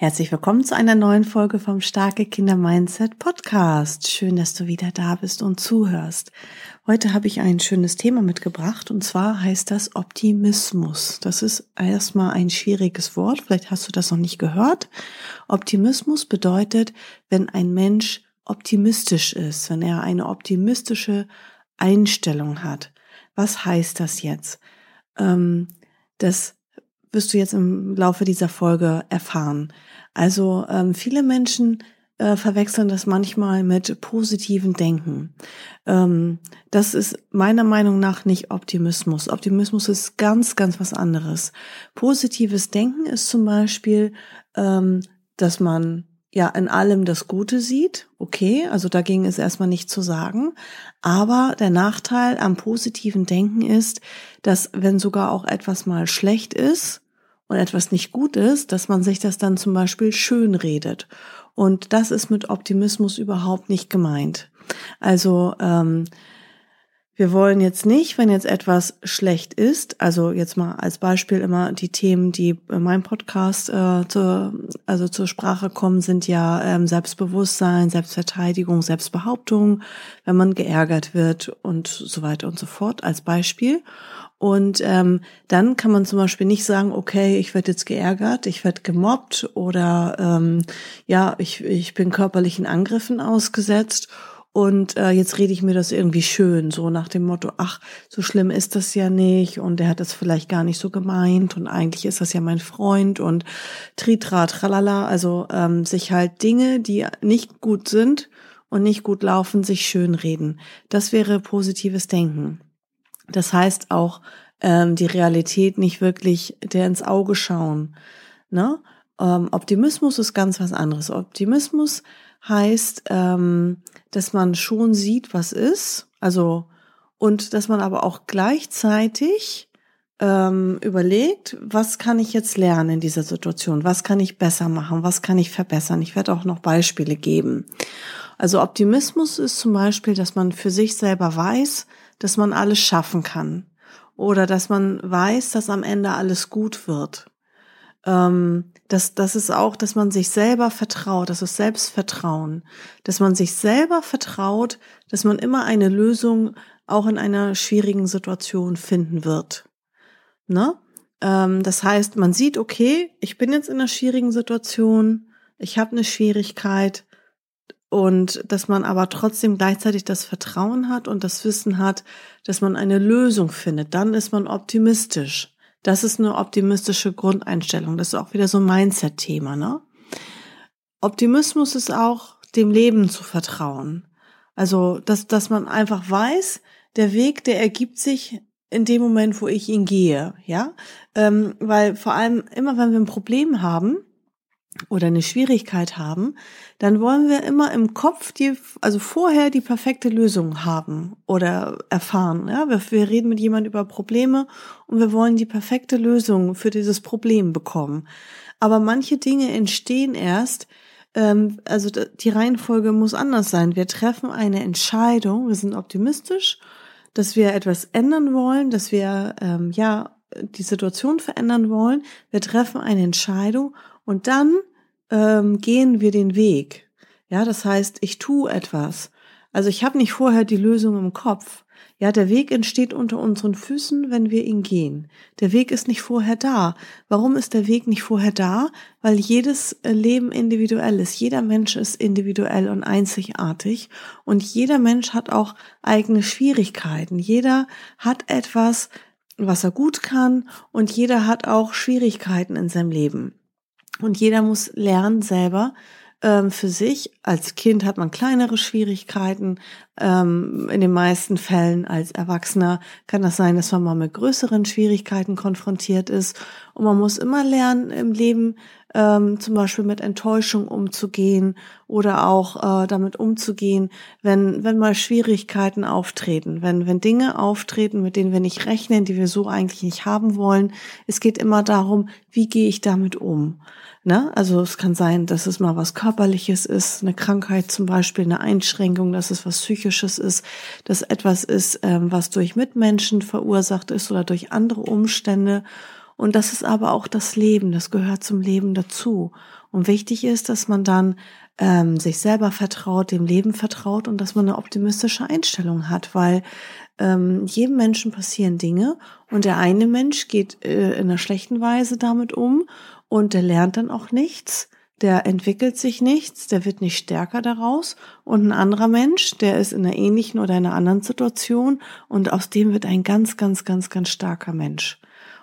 Herzlich willkommen zu einer neuen Folge vom Starke Kinder Mindset Podcast. Schön, dass du wieder da bist und zuhörst. Heute habe ich ein schönes Thema mitgebracht und zwar heißt das Optimismus. Das ist erstmal ein schwieriges Wort, vielleicht hast du das noch nicht gehört. Optimismus bedeutet, wenn ein Mensch optimistisch ist, wenn er eine optimistische Einstellung hat. Was heißt das jetzt? Ähm, das wirst du jetzt im Laufe dieser Folge erfahren. Also ähm, viele Menschen äh, verwechseln das manchmal mit positiven Denken. Ähm, das ist meiner Meinung nach nicht Optimismus. Optimismus ist ganz, ganz was anderes. Positives Denken ist zum Beispiel, ähm, dass man ja in allem das Gute sieht. Okay, also dagegen ist erstmal nicht zu sagen. Aber der Nachteil am positiven Denken ist, dass wenn sogar auch etwas mal schlecht ist und etwas nicht gut ist, dass man sich das dann zum Beispiel schön redet. Und das ist mit Optimismus überhaupt nicht gemeint. Also ähm, wir wollen jetzt nicht, wenn jetzt etwas schlecht ist, also jetzt mal als Beispiel immer die Themen, die in meinem Podcast äh, zur, also zur Sprache kommen, sind ja ähm, Selbstbewusstsein, Selbstverteidigung, Selbstbehauptung, wenn man geärgert wird und so weiter und so fort als Beispiel. Und ähm, dann kann man zum Beispiel nicht sagen, okay, ich werde jetzt geärgert, ich werde gemobbt oder ähm, ja, ich, ich bin körperlichen Angriffen ausgesetzt und äh, jetzt rede ich mir das irgendwie schön, so nach dem Motto, ach, so schlimm ist das ja nicht und der hat das vielleicht gar nicht so gemeint und eigentlich ist das ja mein Freund und tritra, tralala, also ähm, sich halt Dinge, die nicht gut sind und nicht gut laufen, sich schön reden. Das wäre positives Denken. Das heißt auch, ähm, die Realität nicht wirklich der ins Auge schauen. Ne? Ähm, Optimismus ist ganz was anderes. Optimismus heißt, ähm, dass man schon sieht, was ist, also und dass man aber auch gleichzeitig ähm, überlegt, was kann ich jetzt lernen in dieser Situation, was kann ich besser machen, was kann ich verbessern. Ich werde auch noch Beispiele geben. Also Optimismus ist zum Beispiel, dass man für sich selber weiß, dass man alles schaffen kann oder dass man weiß, dass am Ende alles gut wird. Ähm, das, das ist auch, dass man sich selber vertraut, das ist Selbstvertrauen, dass man sich selber vertraut, dass man immer eine Lösung auch in einer schwierigen Situation finden wird. Ne? Ähm, das heißt, man sieht, okay, ich bin jetzt in einer schwierigen Situation, ich habe eine Schwierigkeit und dass man aber trotzdem gleichzeitig das Vertrauen hat und das Wissen hat, dass man eine Lösung findet. Dann ist man optimistisch. Das ist eine optimistische Grundeinstellung. Das ist auch wieder so ein Mindset-Thema, ne? Optimismus ist auch, dem Leben zu vertrauen. Also, dass, dass man einfach weiß, der Weg, der ergibt sich in dem Moment, wo ich ihn gehe, ja? Ähm, weil vor allem immer, wenn wir ein Problem haben, oder eine Schwierigkeit haben, dann wollen wir immer im Kopf die, also vorher die perfekte Lösung haben oder erfahren. Ja, wir, wir reden mit jemand über Probleme und wir wollen die perfekte Lösung für dieses Problem bekommen. Aber manche Dinge entstehen erst, ähm, also die Reihenfolge muss anders sein. Wir treffen eine Entscheidung, wir sind optimistisch, dass wir etwas ändern wollen, dass wir ähm, ja die Situation verändern wollen. Wir treffen eine Entscheidung und dann ähm, gehen wir den Weg. Ja, das heißt, ich tue etwas. Also ich habe nicht vorher die Lösung im Kopf. Ja, der Weg entsteht unter unseren Füßen, wenn wir ihn gehen. Der Weg ist nicht vorher da. Warum ist der Weg nicht vorher da? Weil jedes äh, Leben individuell ist. Jeder Mensch ist individuell und einzigartig. Und jeder Mensch hat auch eigene Schwierigkeiten. Jeder hat etwas, was er gut kann. Und jeder hat auch Schwierigkeiten in seinem Leben. Und jeder muss lernen selber ähm, für sich. Als Kind hat man kleinere Schwierigkeiten, ähm, in den meisten Fällen als Erwachsener kann das sein, dass man mal mit größeren Schwierigkeiten konfrontiert ist. Und man muss immer lernen, im Leben ähm, zum Beispiel mit Enttäuschung umzugehen oder auch äh, damit umzugehen, wenn, wenn mal Schwierigkeiten auftreten, wenn, wenn Dinge auftreten, mit denen wir nicht rechnen, die wir so eigentlich nicht haben wollen. Es geht immer darum, wie gehe ich damit um? Ne? Also es kann sein, dass es mal was Körperliches ist, eine Krankheit zum Beispiel, eine Einschränkung, dass es was Psychisches ist, dass etwas ist, ähm, was durch Mitmenschen verursacht ist oder durch andere Umstände. Und das ist aber auch das Leben, das gehört zum Leben dazu. Und wichtig ist, dass man dann ähm, sich selber vertraut, dem Leben vertraut und dass man eine optimistische Einstellung hat, weil ähm, jedem Menschen passieren Dinge und der eine Mensch geht äh, in einer schlechten Weise damit um und der lernt dann auch nichts der entwickelt sich nichts, der wird nicht stärker daraus und ein anderer Mensch, der ist in einer ähnlichen oder einer anderen Situation und aus dem wird ein ganz, ganz, ganz, ganz starker Mensch.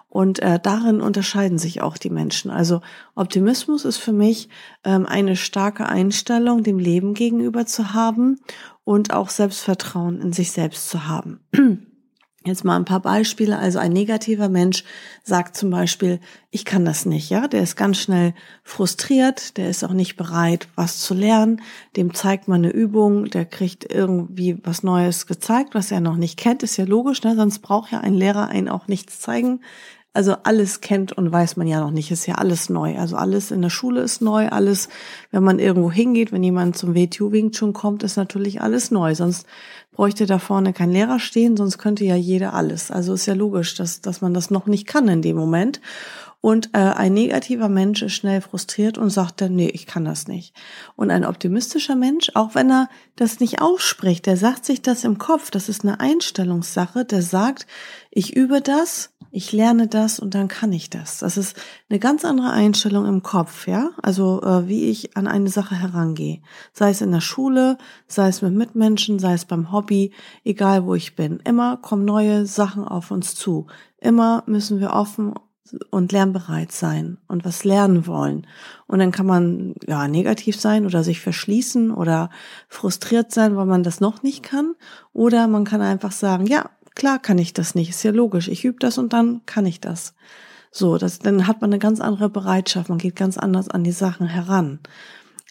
Und äh, darin unterscheiden sich auch die Menschen. Also Optimismus ist für mich ähm, eine starke Einstellung dem Leben gegenüber zu haben und auch Selbstvertrauen in sich selbst zu haben. Jetzt mal ein paar Beispiele. Also ein negativer Mensch sagt zum Beispiel, ich kann das nicht, ja. Der ist ganz schnell frustriert, der ist auch nicht bereit, was zu lernen. Dem zeigt man eine Übung, der kriegt irgendwie was Neues gezeigt, was er noch nicht kennt. Ist ja logisch, ne? Sonst braucht ja ein Lehrer einen auch nichts zeigen. Also alles kennt und weiß man ja noch nicht, ist ja alles neu. Also alles in der Schule ist neu, alles, wenn man irgendwo hingeht, wenn jemand zum WTU Wing Chun kommt, ist natürlich alles neu. Sonst bräuchte da vorne kein Lehrer stehen, sonst könnte ja jeder alles. Also ist ja logisch, dass, dass man das noch nicht kann in dem Moment. Und äh, ein negativer Mensch ist schnell frustriert und sagt dann, nee, ich kann das nicht. Und ein optimistischer Mensch, auch wenn er das nicht ausspricht, der sagt sich das im Kopf, das ist eine Einstellungssache, der sagt, ich übe das, ich lerne das und dann kann ich das. Das ist eine ganz andere Einstellung im Kopf, ja. Also äh, wie ich an eine Sache herangehe. Sei es in der Schule, sei es mit Mitmenschen, sei es beim Hobby, egal wo ich bin. Immer kommen neue Sachen auf uns zu. Immer müssen wir offen und lernbereit sein und was lernen wollen. Und dann kann man ja negativ sein oder sich verschließen oder frustriert sein, weil man das noch nicht kann. Oder man kann einfach sagen, ja, Klar kann ich das nicht, ist ja logisch. Ich übe das und dann kann ich das. So, das, dann hat man eine ganz andere Bereitschaft, man geht ganz anders an die Sachen heran.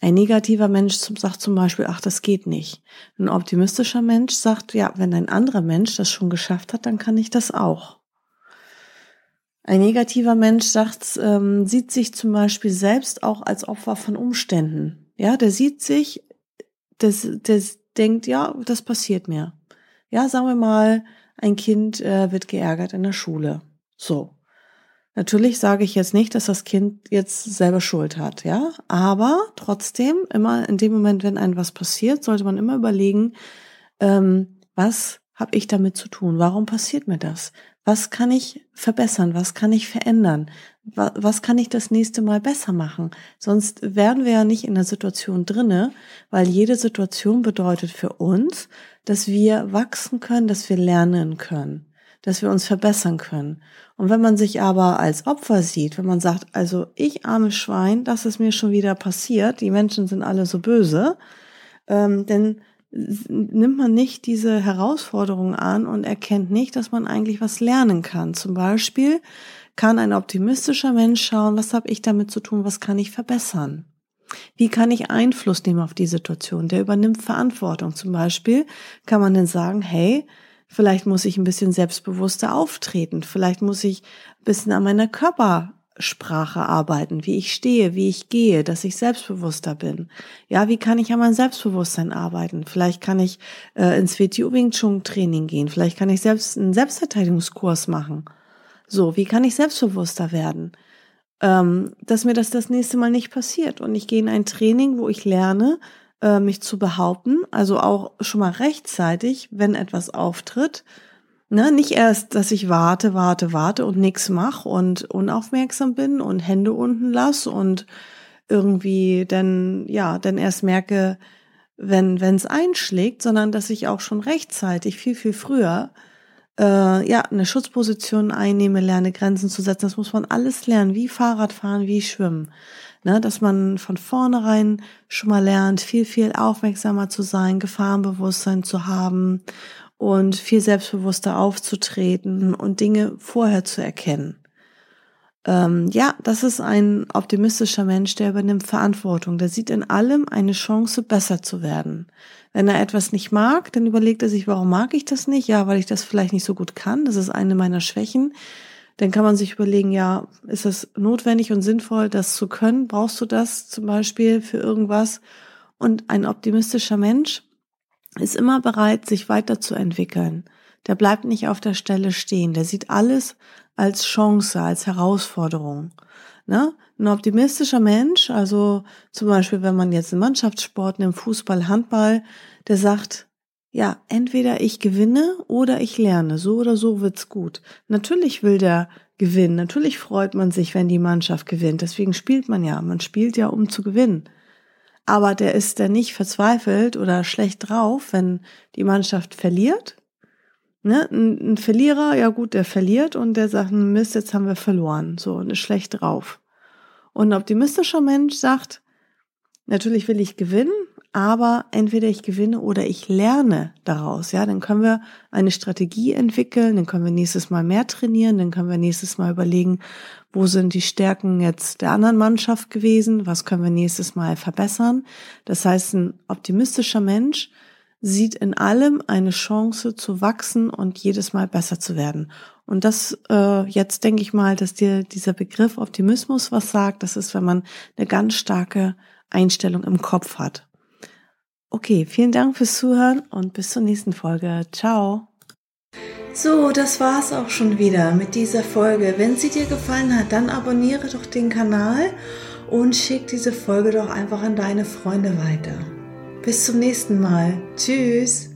Ein negativer Mensch sagt zum Beispiel, ach, das geht nicht. Ein optimistischer Mensch sagt, ja, wenn ein anderer Mensch das schon geschafft hat, dann kann ich das auch. Ein negativer Mensch sagt, ähm, sieht sich zum Beispiel selbst auch als Opfer von Umständen. Ja, der sieht sich, der, der denkt, ja, das passiert mir. Ja, sagen wir mal, ein Kind äh, wird geärgert in der Schule. So. Natürlich sage ich jetzt nicht, dass das Kind jetzt selber Schuld hat, ja, aber trotzdem immer in dem Moment, wenn einem was passiert, sollte man immer überlegen, ähm, was habe ich damit zu tun? Warum passiert mir das? Was kann ich verbessern? Was kann ich verändern? Was kann ich das nächste Mal besser machen? Sonst werden wir ja nicht in der Situation drinne, weil jede Situation bedeutet für uns, dass wir wachsen können, dass wir lernen können, dass wir uns verbessern können. Und wenn man sich aber als Opfer sieht, wenn man sagt, also ich arme Schwein, das ist mir schon wieder passiert, die Menschen sind alle so böse, ähm, denn nimmt man nicht diese Herausforderung an und erkennt nicht, dass man eigentlich was lernen kann. Zum Beispiel kann ein optimistischer Mensch schauen, was habe ich damit zu tun, was kann ich verbessern. Wie kann ich Einfluss nehmen auf die Situation? Der übernimmt Verantwortung. Zum Beispiel kann man dann sagen, hey, vielleicht muss ich ein bisschen selbstbewusster auftreten. Vielleicht muss ich ein bisschen an meiner Körpersprache arbeiten, wie ich stehe, wie ich gehe, dass ich selbstbewusster bin. Ja, wie kann ich an meinem Selbstbewusstsein arbeiten? Vielleicht kann ich äh, ins WTU Wing Chun Training gehen. Vielleicht kann ich selbst einen Selbstverteidigungskurs machen. So, wie kann ich selbstbewusster werden? ähm, dass mir das das nächste Mal nicht passiert. Und ich gehe in ein Training, wo ich lerne, äh, mich zu behaupten, also auch schon mal rechtzeitig, wenn etwas auftritt. Ne, nicht erst, dass ich warte, warte, warte und nichts mache und unaufmerksam bin und Hände unten lasse und irgendwie dann, ja, dann erst merke, wenn es einschlägt, sondern dass ich auch schon rechtzeitig, viel, viel früher äh, ja, eine Schutzposition einnehme, lerne Grenzen zu setzen. Das muss man alles lernen, wie Fahrradfahren, wie Schwimmen. Ne, dass man von vornherein schon mal lernt, viel, viel aufmerksamer zu sein, Gefahrenbewusstsein zu haben und viel selbstbewusster aufzutreten und Dinge vorher zu erkennen. Ähm, ja, das ist ein optimistischer Mensch, der übernimmt Verantwortung. Der sieht in allem eine Chance, besser zu werden. Wenn er etwas nicht mag, dann überlegt er sich, warum mag ich das nicht? Ja, weil ich das vielleicht nicht so gut kann. Das ist eine meiner Schwächen. Dann kann man sich überlegen, ja, ist es notwendig und sinnvoll, das zu können? Brauchst du das zum Beispiel für irgendwas? Und ein optimistischer Mensch ist immer bereit, sich weiterzuentwickeln. Der bleibt nicht auf der Stelle stehen. Der sieht alles als Chance, als Herausforderung. Ne? Ein optimistischer Mensch, also zum Beispiel, wenn man jetzt im Mannschaftssport, im Fußball, Handball, der sagt, ja, entweder ich gewinne oder ich lerne. So oder so wird's gut. Natürlich will der gewinnen. Natürlich freut man sich, wenn die Mannschaft gewinnt. Deswegen spielt man ja. Man spielt ja, um zu gewinnen. Aber der ist dann nicht verzweifelt oder schlecht drauf, wenn die Mannschaft verliert, Ne? Ein, ein Verlierer, ja gut, der verliert und der sagt, Mist, jetzt haben wir verloren, so und ist schlecht drauf. Und ein optimistischer Mensch sagt, natürlich will ich gewinnen, aber entweder ich gewinne oder ich lerne daraus. Ja, dann können wir eine Strategie entwickeln, dann können wir nächstes Mal mehr trainieren, dann können wir nächstes Mal überlegen, wo sind die Stärken jetzt der anderen Mannschaft gewesen, was können wir nächstes Mal verbessern. Das heißt, ein optimistischer Mensch sieht in allem eine Chance zu wachsen und jedes Mal besser zu werden. Und das äh, jetzt denke ich mal, dass dir dieser Begriff Optimismus was sagt. Das ist, wenn man eine ganz starke Einstellung im Kopf hat. Okay, vielen Dank fürs Zuhören und bis zur nächsten Folge. Ciao. So, das war's auch schon wieder mit dieser Folge. Wenn sie dir gefallen hat, dann abonniere doch den Kanal und schick diese Folge doch einfach an deine Freunde weiter. Bis zum nächsten Mal. Tschüss.